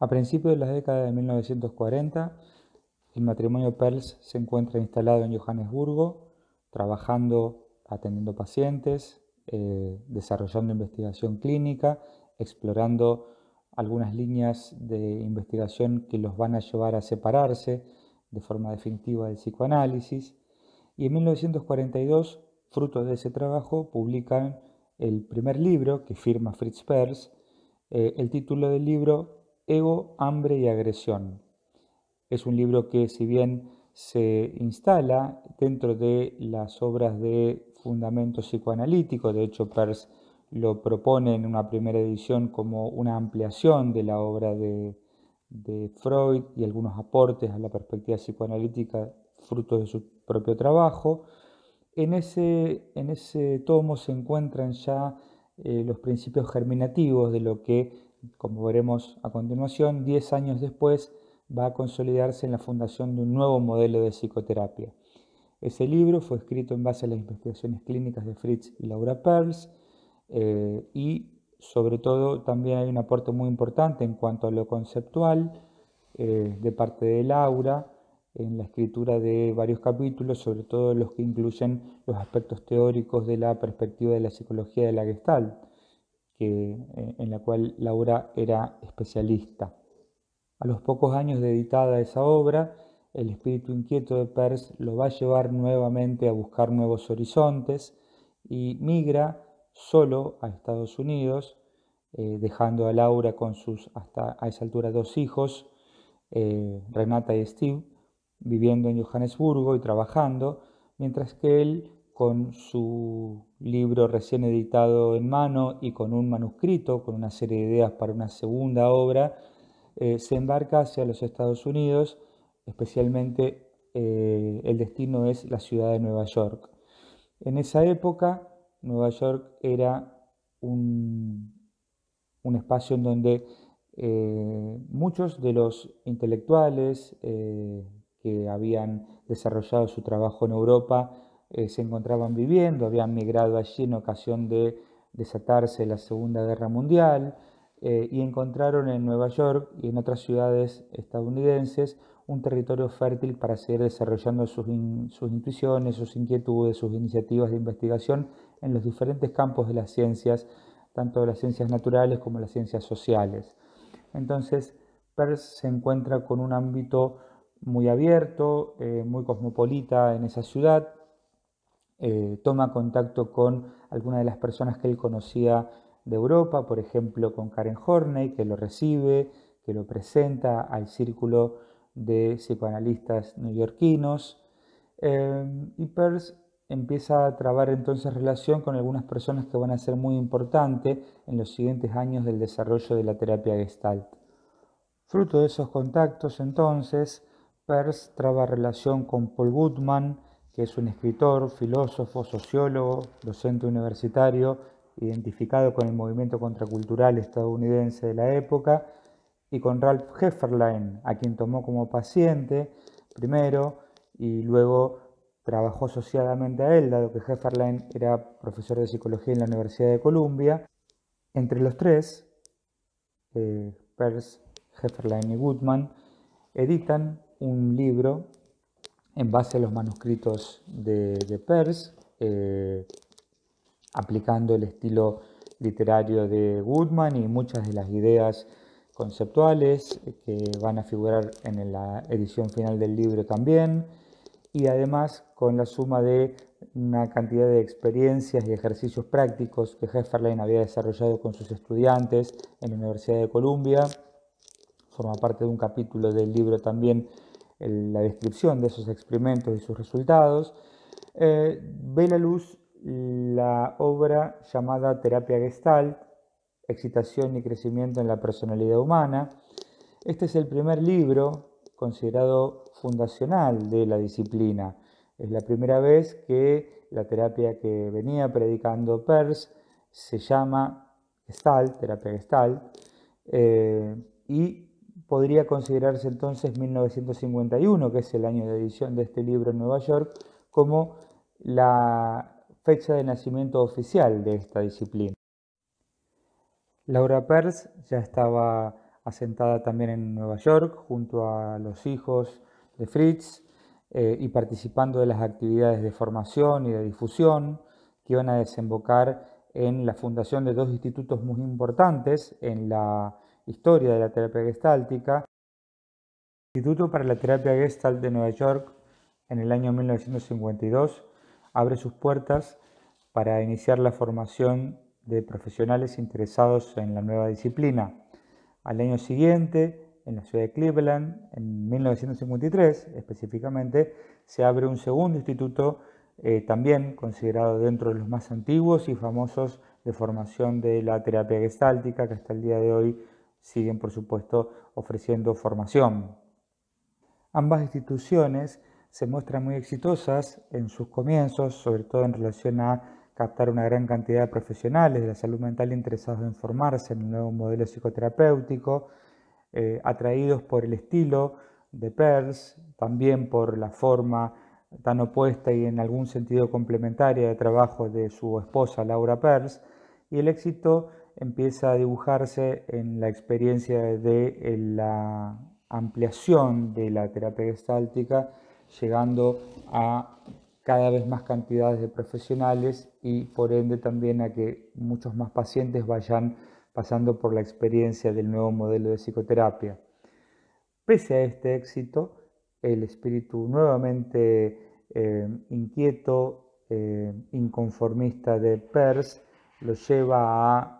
A principios de la década de 1940, el matrimonio Perls se encuentra instalado en Johannesburgo, trabajando, atendiendo pacientes, eh, desarrollando investigación clínica, explorando algunas líneas de investigación que los van a llevar a separarse de forma definitiva del psicoanálisis. Y en 1942, fruto de ese trabajo, publican el primer libro que firma Fritz Perls. Eh, el título del libro Ego, hambre y agresión. Es un libro que si bien se instala dentro de las obras de fundamento psicoanalítico, de hecho Peirce lo propone en una primera edición como una ampliación de la obra de, Freud y algunos aportes a la perspectiva psicoanalítica fruto de su propio trabajo. En ese, en ese tomo se encuentran ya eh, los principios germinativos de lo que como veremos a continuación, 10 años después va a consolidarse en la fundación de un nuevo modelo de psicoterapia. Ese libro fue escrito en base a las investigaciones clínicas de Fritz y Laura Perls eh, y sobre todo también hay un aporte muy importante en cuanto a lo conceptual eh, de parte de Laura en la escritura de varios capítulos, sobre todo los que incluyen los aspectos teóricos de la perspectiva de la psicología de la Gestalt. Eh, en la cual Laura era especialista. A los pocos años de editada esa obra, el espíritu inquieto de Peirce lo va a llevar nuevamente a buscar nuevos horizontes y migra solo a Estados Unidos, eh, dejando a Laura con sus hasta a esa altura dos hijos, eh, Renata y Steve, viviendo en Johannesburgo y trabajando, mientras que él con su libro recién editado en mano y con un manuscrito, con una serie de ideas para una segunda obra, eh, se embarca hacia los Estados Unidos, especialmente eh, el destino es la ciudad de Nueva York. En esa época, Nueva York era un, un espacio en donde eh, muchos de los intelectuales que habían desarrollado su trabajo en Europa eh, se encontraban viviendo, habían migrado allí en ocasión de desatarse la Segunda Guerra Mundial eh, y encontraron en Nueva York y en otras ciudades estadounidenses un territorio fértil para seguir desarrollando sus, sus intuiciones, sus inquietudes, sus iniciativas de investigación en los diferentes campos de las ciencias, tanto de las ciencias naturales como las ciencias sociales. Entonces, Peirce se encuentra con un ámbito muy abierto, eh, muy cosmopolita en esa ciudad, eh, toma contacto con algunas de las personas que él conocía de Europa, por ejemplo con Karen Horney, que lo recibe, que lo presenta al círculo de psicoanalistas neoyorquinos. Eh, y Peirce empieza a trabar entonces relación con algunas personas que van a ser muy importantes en los siguientes años del desarrollo de la terapia gestalt. Fruto de esos contactos entonces, Peirce traba relación con Paul Goodman, que es un escritor, filósofo, sociólogo, docente universitario, identificado con el movimiento contracultural estadounidense de la época, y con Ralph Hefferlein, a quien tomó como paciente primero y luego trabajó asociadamente a él, dado que Hefferlein era profesor de psicología en la Universidad de Columbia. Entre los tres, eh, Peirce, Hefferlein y Goodman, editan un libro en base a los manuscritos de, de Peirce, eh, aplicando el estilo literario de Woodman y muchas de las ideas conceptuales que van a figurar en la edición final del libro también, y además con la suma de una cantidad de experiencias y ejercicios prácticos que Hefferlein había desarrollado con sus estudiantes en la Universidad de Columbia. Forma parte de un capítulo del libro también la descripción de esos experimentos y sus resultados, eh, ve la luz la obra llamada Terapia Gestalt, Excitación y Crecimiento en la Personalidad Humana. Este es el primer libro considerado fundacional de la disciplina. Es la primera vez que la terapia que venía predicando Peirce se llama Gestalt, terapia Gestalt, eh, y podría considerarse entonces 1951, que es el año de edición de este libro en Nueva York, como la fecha de nacimiento oficial de esta disciplina. Laura Peirce ya estaba asentada también en Nueva York junto a los hijos de Fritz eh, y participando de las actividades de formación y de difusión que iban a desembocar en la fundación de dos institutos muy importantes en la historia de la terapia gestáltica. Instituto para la Terapia Gestalt de Nueva York en el año 1952 abre sus puertas para iniciar la formación de profesionales interesados en la nueva disciplina. Al año siguiente, en la ciudad de Cleveland, en 1953 específicamente, se abre un segundo instituto eh, también considerado dentro de los más antiguos y famosos de formación de la terapia gestáltica, que hasta el día de hoy siguen, por supuesto, ofreciendo formación. Ambas instituciones se muestran muy exitosas en sus comienzos, sobre todo en relación a captar una gran cantidad de profesionales de la salud mental interesados en formarse en un nuevo modelo psicoterapéutico, eh, atraídos por el estilo de Peirce, también por la forma tan opuesta y en algún sentido complementaria de trabajo de su esposa Laura Peirce, y el éxito empieza a dibujarse en la experiencia de la ampliación de la terapia gestáltica, llegando a cada vez más cantidades de profesionales y por ende también a que muchos más pacientes vayan pasando por la experiencia del nuevo modelo de psicoterapia. Pese a este éxito, el espíritu nuevamente eh, inquieto, eh, inconformista de Peirce, lo lleva a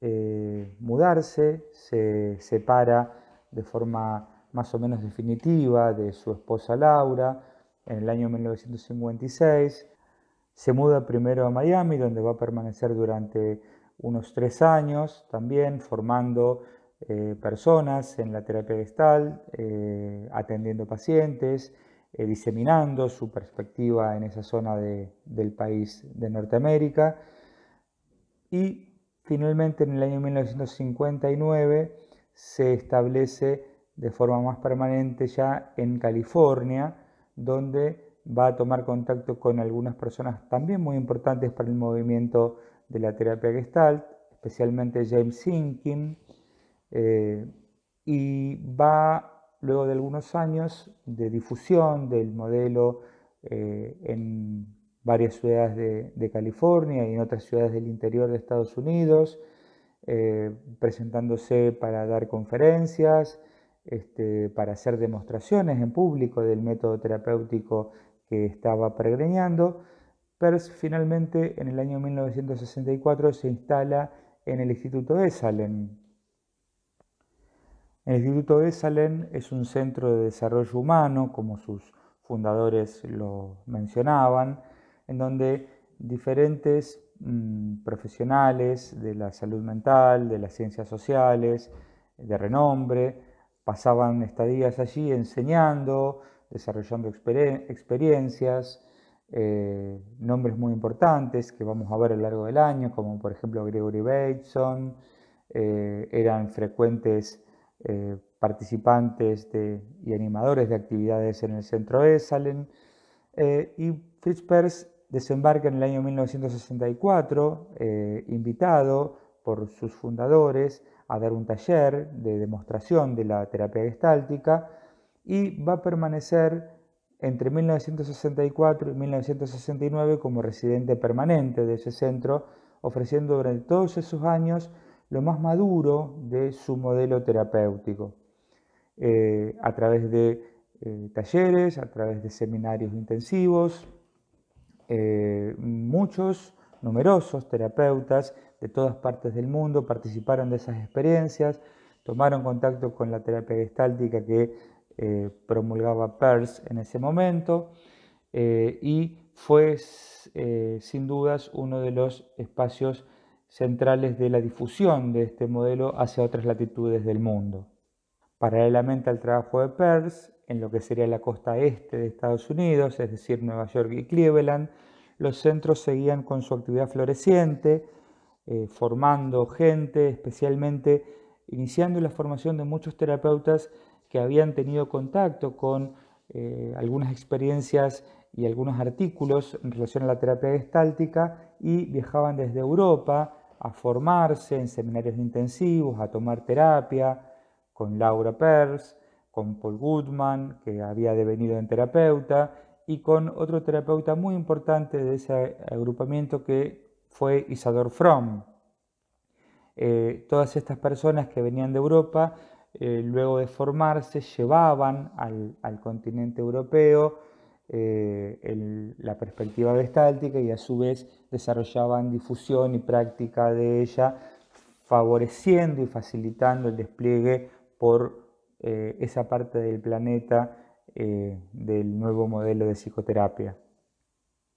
eh, mudarse, se separa de forma más o menos definitiva de su esposa Laura en el año 1956. Se muda primero a Miami, donde va a permanecer durante unos tres años también formando eh, personas en la terapia gestal, eh, atendiendo pacientes, eh, diseminando su perspectiva en esa zona del país de Norteamérica. Y finalmente en el año 1959 se establece de forma más permanente ya en California, donde va a tomar contacto con algunas personas también muy importantes para el movimiento de la terapia gestalt, especialmente James Sinkin, eh, y va luego de algunos años de difusión del modelo eh, en varias ciudades de, California y en otras ciudades del interior de Estados Unidos, eh, presentándose para dar conferencias, este, para hacer demostraciones en público del método terapéutico que estaba pregreñando. Peirce finalmente en el año 1964 se instala en el Instituto Esalen. El Instituto Esalen es un centro de desarrollo humano, como sus fundadores lo mencionaban, en donde diferentes mm, profesionales de la salud mental, de las ciencias sociales, de renombre, pasaban estadías allí enseñando, desarrollando experiencias, eh, nombres muy importantes que vamos a ver a lo largo del año, como por ejemplo Gregory Bateson, eh, eran frecuentes eh, participantes y animadores de actividades en el centro Esalen, y Fritz desembarca en el año 1964, invitado por sus fundadores a dar un taller de demostración de la terapia gestáltica y va a permanecer entre 1964 y 1969 como residente permanente de ese centro, ofreciendo durante todos esos años lo más maduro de su modelo terapéutico, eh, a través de eh, talleres, a través de seminarios intensivos. Eh, muchos, numerosos terapeutas de todas partes del mundo participaron de esas experiencias, tomaron contacto con la terapia gestáltica que eh, promulgaba Peirce en ese momento eh, y fue sin dudas uno de los espacios centrales de la difusión de este modelo hacia otras latitudes del mundo. Paralelamente al trabajo de Peirce, en lo que sería la costa este de Estados Unidos, es decir, Nueva York y Cleveland, los centros seguían con su actividad floreciente, formando gente, especialmente iniciando la formación de muchos terapeutas que habían tenido contacto con eh, algunas experiencias y algunos artículos en relación a la terapia gestáltica y viajaban desde Europa a formarse en seminarios intensivos, a tomar terapia con Laura Peirce, con Paul Goodman, que había devenido en terapeuta, y con otro terapeuta muy importante de ese agrupamiento que fue Isador Fromm. Eh, todas estas personas que venían de Europa, eh, luego de formarse, llevaban al, continente europeo eh, la perspectiva gestáltica y a su vez desarrollaban difusión y práctica de ella, favoreciendo y facilitando el despliegue por esa parte del planeta del nuevo modelo de psicoterapia.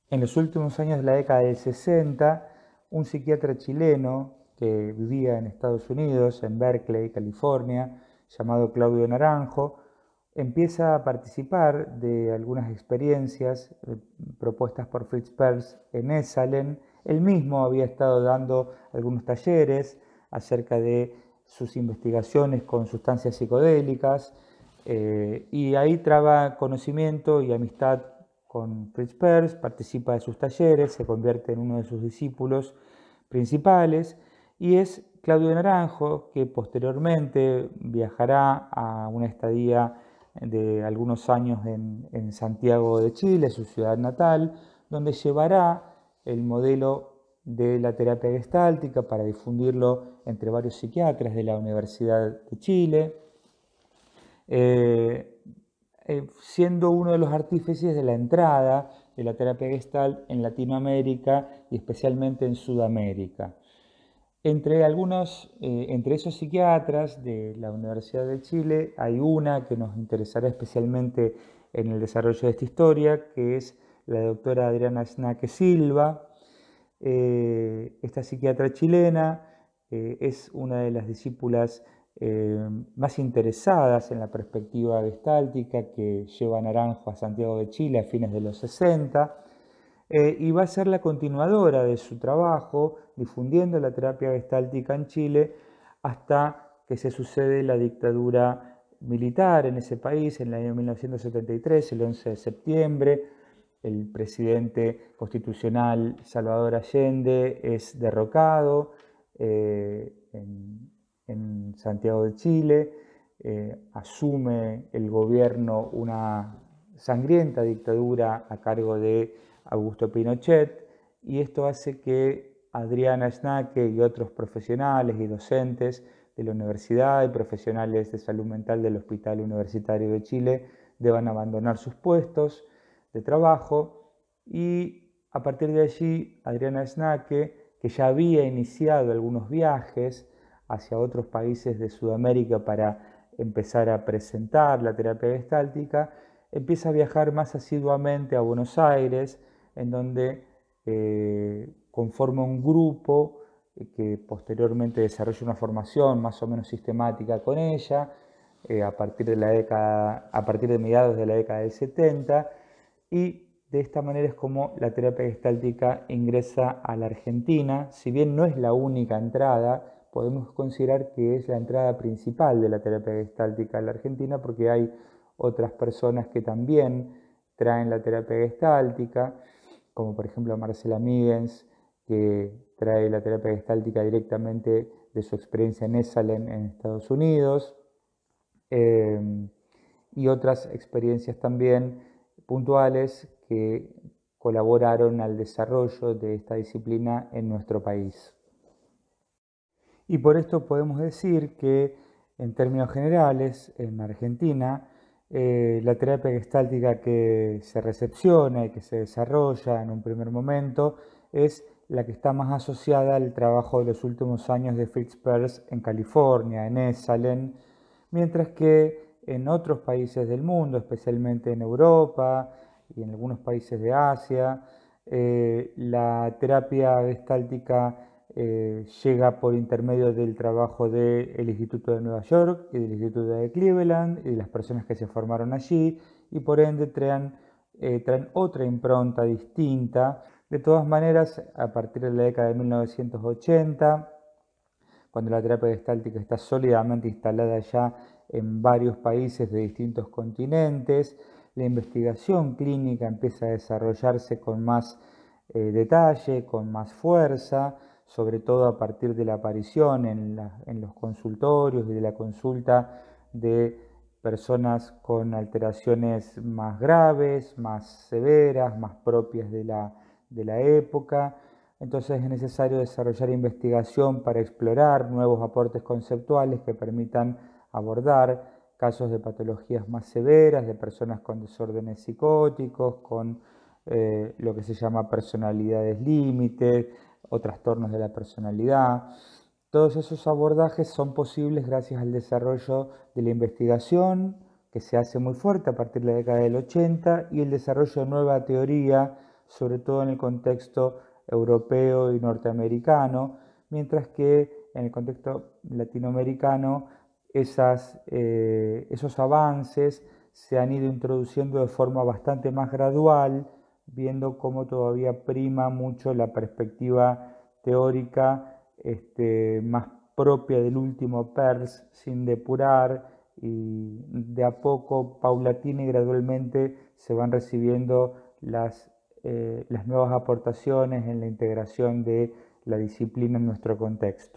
En los últimos años de la década del 60, un psiquiatra chileno que vivía en Estados Unidos, en Berkeley, California, llamado Claudio Naranjo, empieza a participar de algunas experiencias eh, propuestas por Fritz Perls en Esalen. Él mismo había estado dando algunos talleres acerca de sus investigaciones con sustancias psicodélicas eh, y ahí traba conocimiento y amistad con Fritz Perls, participa de sus talleres, se convierte en uno de sus discípulos principales y es Claudio Naranjo, que posteriormente viajará a una estadía de algunos años en, Santiago de Chile, su ciudad natal, donde llevará el modelo de la terapia gestáltica para difundirlo entre varios psiquiatras de la Universidad de Chile, eh, eh, siendo uno de los artífices de la entrada de la terapia gestalt en Latinoamérica y especialmente en Sudamérica. Entre, algunos, eh, entre esos psiquiatras de la Universidad de Chile hay una que nos interesará especialmente en el desarrollo de esta historia, que es la doctora Adriana Snaque Silva. Eh, esta psiquiatra chilena eh, es una de las discípulas más interesadas en la perspectiva gestáltica que lleva Naranjo a Santiago de Chile a fines de los 60 eh, y va a ser la continuadora de su trabajo difundiendo la terapia gestáltica en Chile hasta que se sucede la dictadura militar en ese país en el año 1973, el 11 de septiembre. El presidente constitucional Salvador Allende es derrocado eh, en, Santiago de Chile, eh, asume el gobierno una sangrienta dictadura a cargo de Augusto Pinochet, y esto hace que Adriana Schnaque y otros profesionales y docentes de la universidad y profesionales de salud mental del Hospital Universitario de Chile deban abandonar sus puestos de trabajo. Y a partir de allí Adriana Schnaque, que ya había iniciado algunos viajes hacia otros países de Sudamérica para empezar a presentar la terapia gestáltica, empieza a viajar más asiduamente a Buenos Aires, en donde eh, conforma un grupo eh, que posteriormente desarrolla una formación más o menos sistemática con ella eh, a, partir de la década, a partir de mediados de la década del 70 y de esta manera es como la terapia gestáltica ingresa a la Argentina. Si bien no es la única entrada, podemos considerar que es la entrada principal de la terapia gestáltica a la Argentina porque hay otras personas que también traen la terapia gestáltica como por ejemplo Marcela Migens, que trae la terapia gestáltica directamente de su experiencia en Esalen en Estados Unidos, em, y otras experiencias también puntuales que colaboraron al desarrollo de esta disciplina en nuestro país. Y por esto podemos decir que en términos generales, en Argentina, eh, la terapia gestáltica que se recepciona y que se desarrolla en un primer momento es la que está más asociada al trabajo de los últimos años de Fritz Perls en California, en Esalen, mientras que en otros países del mundo, especialmente en Europa y en algunos países de Asia, eh, la terapia gestáltica eh, llega por intermedio del trabajo del Instituto de Nueva York y del Instituto de Cleveland y de las personas que se formaron allí y por ende traen, eh, traen otra impronta distinta. De todas maneras, a partir de la década de 1980, cuando la terapia gestáltica está sólidamente instalada ya en varios países de distintos continentes, la investigación clínica empieza a desarrollarse con más eh, detalle, con más fuerza, sobre todo a partir de la aparición en, los consultorios y de la consulta de personas con alteraciones más graves, más severas, más propias de la, de la época. Entonces es necesario desarrollar investigación para explorar nuevos aportes conceptuales que permitan abordar casos de patologías más severas, de personas con desórdenes psicóticos, con eh, lo que se llama personalidades límites o trastornos de la personalidad. Todos esos abordajes son posibles gracias al desarrollo de la investigación, que se hace muy fuerte a partir de la década del 80, y el desarrollo de nueva teoría, sobre todo en el contexto europeo y norteamericano, mientras que en el contexto latinoamericano eh, esos avances se han ido introduciendo de forma bastante más gradual, viendo cómo todavía prima mucho la perspectiva teórica este, más propia del último PERS, sin depurar, y de a poco, paulatina y gradualmente se van recibiendo las, eh, las nuevas aportaciones en la integración de la disciplina en nuestro contexto.